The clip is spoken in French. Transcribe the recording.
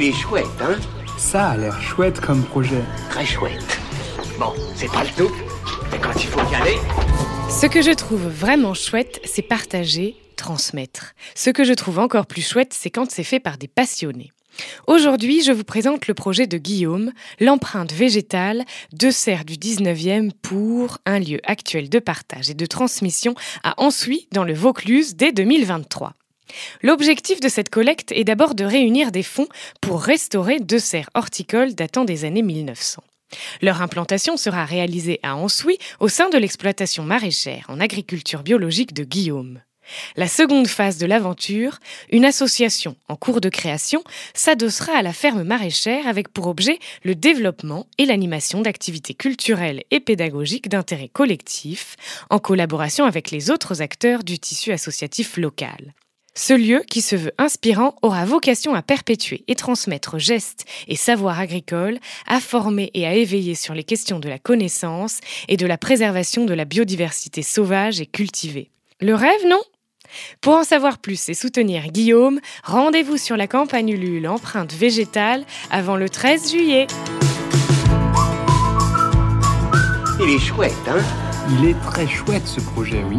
Il est chouette, hein Ça a l'air chouette comme projet. Très chouette. Bon, c'est pas le tout, mais quand il faut y aller... Ce que je trouve vraiment chouette, c'est partager, transmettre. Ce que je trouve encore plus chouette, c'est quand c'est fait par des passionnés. Aujourd'hui, je vous présente le projet de Guillaume, l'empreinte végétale, deux serres du 19e pour un lieu actuel de partage et de transmission à Ensuy, dans le Vaucluse, dès 2023. L'objectif de cette collecte est d'abord de réunir des fonds pour restaurer deux serres horticoles datant des années 1900. Leur implantation sera réalisée à Ensuy au sein de l'exploitation maraîchère en agriculture biologique de Guillaume. La seconde phase de l'aventure, une association en cours de création, s'adossera à la ferme maraîchère avec pour objet le développement et l'animation d'activités culturelles et pédagogiques d'intérêt collectif, en collaboration avec les autres acteurs du tissu associatif local. Ce lieu, qui se veut inspirant, aura vocation à perpétuer et transmettre gestes et savoirs agricoles, à former et à éveiller sur les questions de la connaissance et de la préservation de la biodiversité sauvage et cultivée. Le rêve, non? Pour en savoir plus et soutenir Guillaume, rendez-vous sur la campagne Ulule Empreinte végétale avant le 13 juillet. Il est chouette, hein? Il est très chouette ce projet, oui.